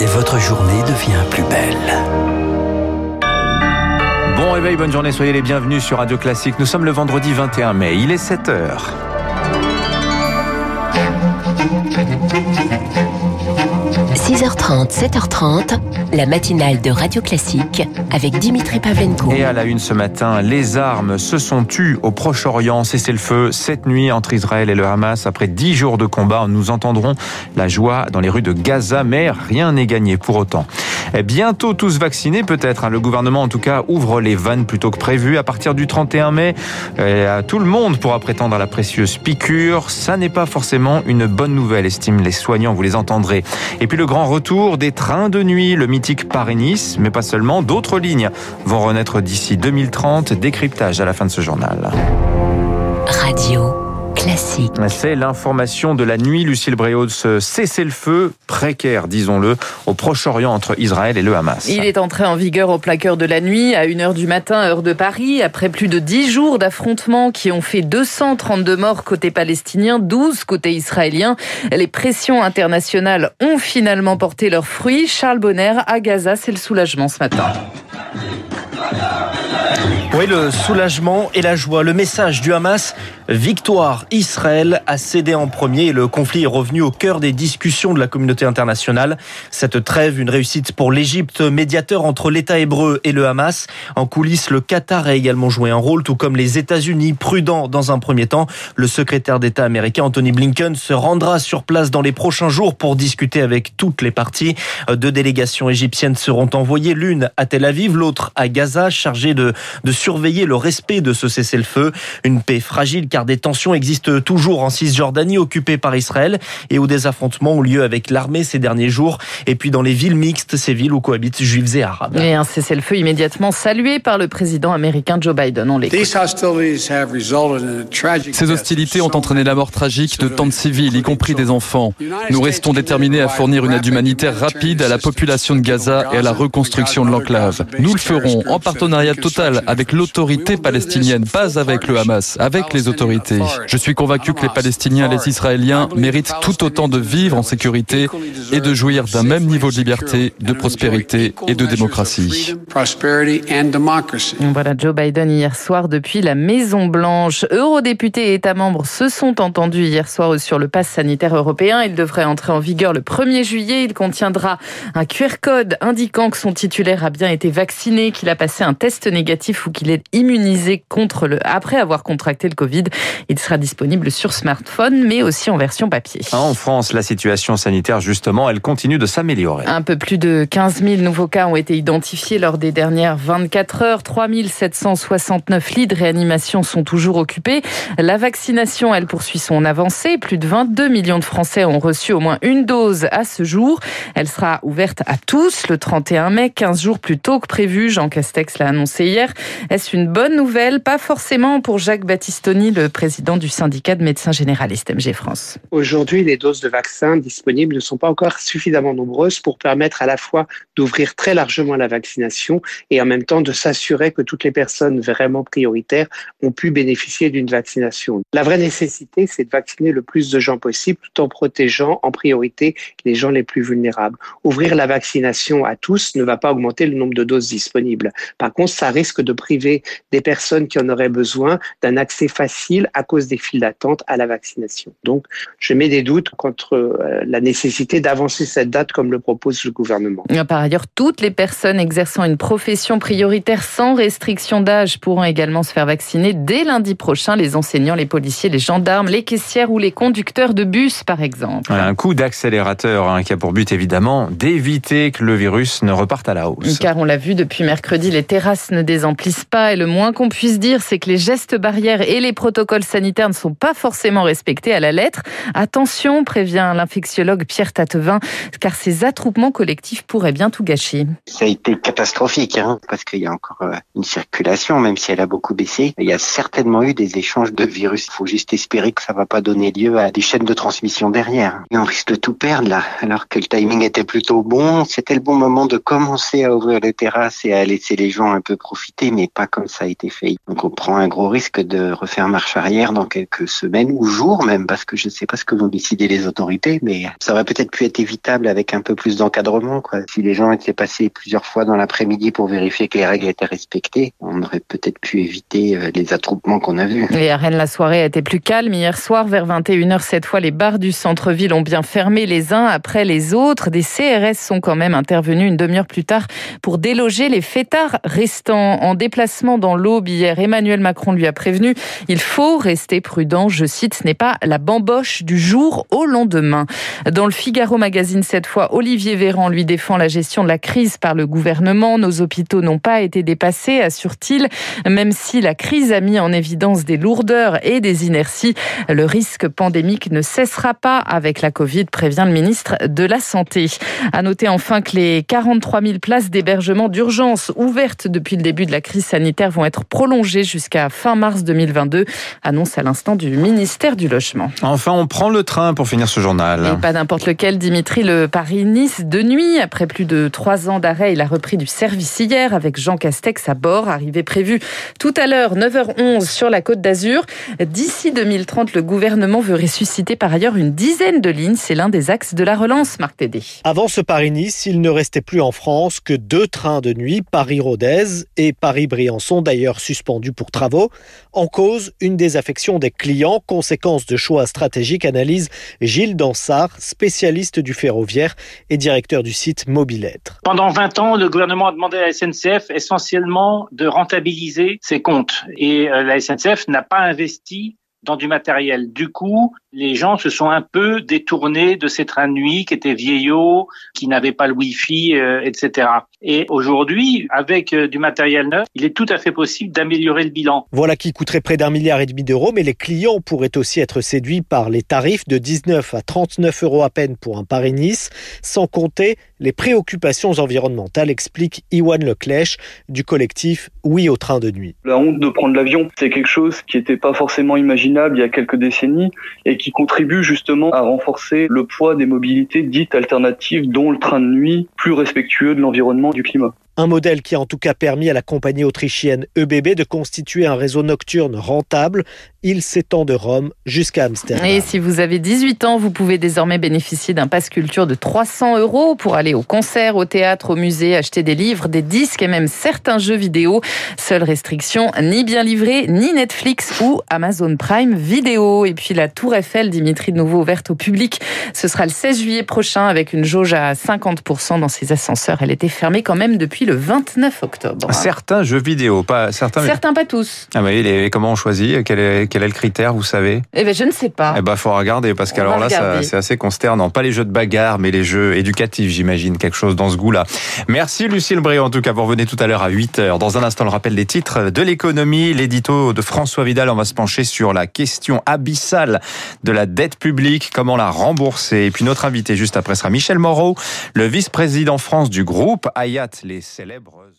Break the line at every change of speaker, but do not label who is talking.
et votre journée devient plus belle.
Bon réveil, bonne journée, soyez les bienvenus sur Radio Classique. Nous sommes le vendredi 21 mai, il est 7 heures.
6h30, 7h30, la matinale de Radio Classique avec Dimitri Pavlenko.
Et à la une ce matin, les armes se sont tues au Proche-Orient. Cessez le feu cette nuit entre Israël et le Hamas. Après dix jours de combat, nous entendrons la joie dans les rues de Gaza, mais rien n'est gagné pour autant. Bientôt tous vaccinés peut-être. Hein. Le gouvernement en tout cas ouvre les vannes plutôt que prévu. À partir du 31 mai, tout le monde pourra prétendre à la précieuse piqûre. Ça n'est pas forcément une bonne nouvelle, estiment les soignants. Vous les entendrez. Et puis le grand retour des trains de nuit, le mythique Paris-Nice, mais pas seulement, d'autres lignes vont renaître d'ici 2030. Décryptage à la fin de ce journal.
Radio. Classique.
C'est l'information de la nuit, Lucille Bréau, ce cessez-le-feu précaire, disons-le, au Proche-Orient entre Israël et le Hamas.
Il est entré en vigueur au plaqueur de la nuit à 1h du matin, heure de Paris, après plus de 10 jours d'affrontements qui ont fait 232 morts côté palestinien, 12 côté israélien. Les pressions internationales ont finalement porté leurs fruits. Charles Bonner à Gaza, c'est le soulagement ce matin.
Oui, le soulagement et la joie. Le message du Hamas, victoire. Israël a cédé en premier et le conflit est revenu au cœur des discussions de la communauté internationale. Cette trêve, une réussite pour l'Égypte, médiateur entre l'État hébreu et le Hamas. En coulisses, le Qatar a également joué un rôle, tout comme les États-Unis, prudents dans un premier temps. Le secrétaire d'État américain Anthony Blinken se rendra sur place dans les prochains jours pour discuter avec toutes les parties. Deux délégations égyptiennes seront envoyées, l'une à Tel Aviv, l'autre à Gaza, chargée de, surveiller le respect de ce cessez-le-feu. Une paix fragile des tensions existent toujours en Cisjordanie occupée par Israël et où des affrontements ont lieu avec l'armée ces derniers jours. Et puis dans les villes mixtes, ces villes où cohabitent juifs et arabes.
Et un cessez-le-feu immédiatement salué par le président américain Joe Biden. On.
Ces hostilités ont entraîné la mort tragique de tant de civils, y compris des enfants. Nous restons déterminés à fournir une aide humanitaire rapide à la population de Gaza et à la reconstruction de l'enclave. Nous le ferons en partenariat total avec l'autorité palestinienne, pas avec le Hamas, avec les autorités. Je suis convaincu que les Palestiniens et les Israéliens méritent tout autant de vivre en sécurité et de jouir d'un même niveau de liberté, de prospérité et de démocratie.
Voilà Joe Biden hier soir depuis la Maison Blanche. Eurodéputés et États membres se sont entendus hier soir sur le pass sanitaire européen. Il devrait entrer en vigueur le 1er juillet. Il contiendra un QR code indiquant que son titulaire a bien été vacciné, qu'il a passé un test négatif ou qu'il est immunisé contre le après avoir contracté le Covid. Il sera disponible sur smartphone, mais aussi en version papier.
En France, la situation sanitaire, justement, elle continue de s'améliorer.
Un peu plus de 15 000 nouveaux cas ont été identifiés lors des dernières 24 heures. 3 769 lits de réanimation sont toujours occupés. La vaccination, elle poursuit son avancée. Plus de 22 millions de Français ont reçu au moins une dose à ce jour. Elle sera ouverte à tous le 31 mai, 15 jours plus tôt que prévu. Jean Castex l'a annoncé hier. Est-ce une bonne nouvelle? Pas forcément pour Jacques Battistoni, le président du syndicat de médecins généralistes MG France.
Aujourd'hui, les doses de vaccins disponibles ne sont pas encore suffisamment nombreuses pour permettre à la fois d'ouvrir très largement la vaccination et en même temps de s'assurer que toutes les personnes vraiment prioritaires ont pu bénéficier d'une vaccination. La vraie nécessité, c'est de vacciner le plus de gens possible tout en protégeant en priorité les gens les plus vulnérables. Ouvrir la vaccination à tous ne va pas augmenter le nombre de doses disponibles. Par contre, ça risque de priver des personnes qui en auraient besoin d'un accès facile à cause des files d'attente à la vaccination. Donc, je mets des doutes contre euh, la nécessité d'avancer cette date comme le propose le gouvernement.
Par ailleurs, toutes les personnes exerçant une profession prioritaire sans restriction d'âge pourront également se faire vacciner dès lundi prochain. Les enseignants, les policiers, les gendarmes, les caissières ou les conducteurs de bus, par exemple.
Un coup d'accélérateur hein, qui a pour but évidemment d'éviter que le virus ne reparte à la hausse.
Car on l'a vu depuis mercredi, les terrasses ne désemplissent pas et le moins qu'on puisse dire, c'est que les gestes barrières et les protocoles sanitaires ne sont pas forcément respectés à la lettre. Attention, prévient l'infectiologue Pierre Tatevin, car ces attroupements collectifs pourraient bien tout gâcher.
Ça a été catastrophique, hein, parce qu'il y a encore euh, une circulation, même si elle a beaucoup baissé. Il y a certainement eu des échanges de virus. Il faut juste espérer que ça va pas donner lieu à des chaînes de transmission derrière. Et on risque de tout perdre là, alors que le timing était plutôt bon. C'était le bon moment de commencer à ouvrir les terrasses et à laisser les gens un peu profiter, mais pas comme ça a été fait. Donc on prend un gros risque de refaire marcher marche arrière dans quelques semaines ou jours même, parce que je ne sais pas ce que vont décider les autorités, mais ça aurait peut-être pu être évitable avec un peu plus d'encadrement. Quoi. Si les gens étaient passés plusieurs fois dans l'après-midi pour vérifier que les règles étaient respectées, on aurait peut-être pu éviter euh, les attroupements qu'on a vus.
Et à Rennes, la soirée a été plus calme. Hier soir, vers 21h, cette fois, les bars du centre-ville ont bien fermé les uns après les autres. Des CRS sont quand même intervenus une demi-heure plus tard pour déloger les fêtards restants. En déplacement dans l'Aube hier, Emmanuel Macron lui a prévenu il faut rester prudent. Je cite, ce n'est pas la bamboche du jour au lendemain. Dans le Figaro magazine, cette fois, Olivier Véran lui défend la gestion de la crise par le gouvernement. Nos hôpitaux n'ont pas été dépassés, assure-t-il, même si la crise a mis en évidence des lourdeurs et des inerties. Le risque pandémique ne cessera pas avec la Covid, prévient le ministre de la Santé. À noter enfin que les 43 000 places d'hébergement d'urgence ouvertes depuis le début de la crise sanitaire vont être prolongées jusqu'à fin mars 2022, annonce à l'instant du ministère du Logement.
Enfin, on prend le train pour finir ce journal.
Et pas n'importe lequel, Dimitri, le Paris-Nice de nuit. Après plus de trois ans d'arrêt, il a repris du service hier avec Jean Castex à bord, arrivé prévu tout à l'heure, 9h11 sur la côte d'Azur. D'ici 2030, le gouvernement veut ressusciter par ailleurs une dizaine de lignes. C'est l'un des axes de la relance, Marc Tédé.
Avant ce Paris-Nice, il ne restait plus en France que deux trains de nuit, Paris-Rodez et Paris-Briançon, d'ailleurs suspendus pour travaux. En cause, une désaffection des clients, conséquence de choix stratégiques, analyse Gilles Dansard, spécialiste du ferroviaire et directeur du site Mobilettre.
Pendant 20 ans, le gouvernement a demandé à la SNCF essentiellement de rentabiliser ses comptes. Et euh, la SNCF n'a pas investi dans du matériel. Du coup, les gens se sont un peu détournés de ces trains de nuit qui étaient vieillots, qui n'avaient pas le Wi-Fi, euh, etc. Et aujourd'hui, avec euh, du matériel neuf, il est tout à fait possible d'améliorer le bilan.
Voilà qui coûterait près d'un milliard et demi d'euros, mais les clients pourraient aussi être séduits par les tarifs de 19 à 39 euros à peine pour un Paris-Nice, sans compter les préoccupations environnementales, explique Iwan Leclèche du collectif Oui au train de nuit.
La honte de prendre l'avion, c'est quelque chose qui n'était pas forcément imaginable il y a quelques décennies et qui contribue justement à renforcer le poids des mobilités dites alternatives, dont le train de nuit, plus respectueux de l'environnement, du climat.
Un modèle qui a en tout cas permis à la compagnie autrichienne EBB de constituer un réseau nocturne rentable. Il s'étend de Rome jusqu'à Amsterdam.
Et si vous avez 18 ans, vous pouvez désormais bénéficier d'un pass culture de 300 euros pour aller au concert, au théâtre, au musée, acheter des livres, des disques et même certains jeux vidéo. Seule restriction, ni bien livré, ni Netflix ou Amazon Prime Vidéo. Et puis la Tour Eiffel, Dimitri, de nouveau ouverte au public. Ce sera le 16 juillet prochain avec une jauge à 50% dans ses ascenseurs. Elle était fermée quand même depuis le 29 octobre.
Certains jeux vidéo, pas certains.
Certains, pas tous.
Ah oui, les, comment on choisit? Quel est, quel est le critère, vous savez?
Eh ben, je ne sais pas.
Eh ben, faut regarder parce qu'alors là, c'est assez consternant. Pas les jeux de bagarre, mais les jeux éducatifs, j'imagine, quelque chose dans ce goût-là. Merci Lucille Bréau, en tout cas, vous revenez tout à l'heure à 8 h Dans un instant, le rappel des titres de l'économie, l'édito de François Vidal. On va se pencher sur la question abyssale de la dette publique, comment la rembourser. Et puis notre invité juste après sera Michel Moreau, le vice-président France du groupe Hayat les célèbres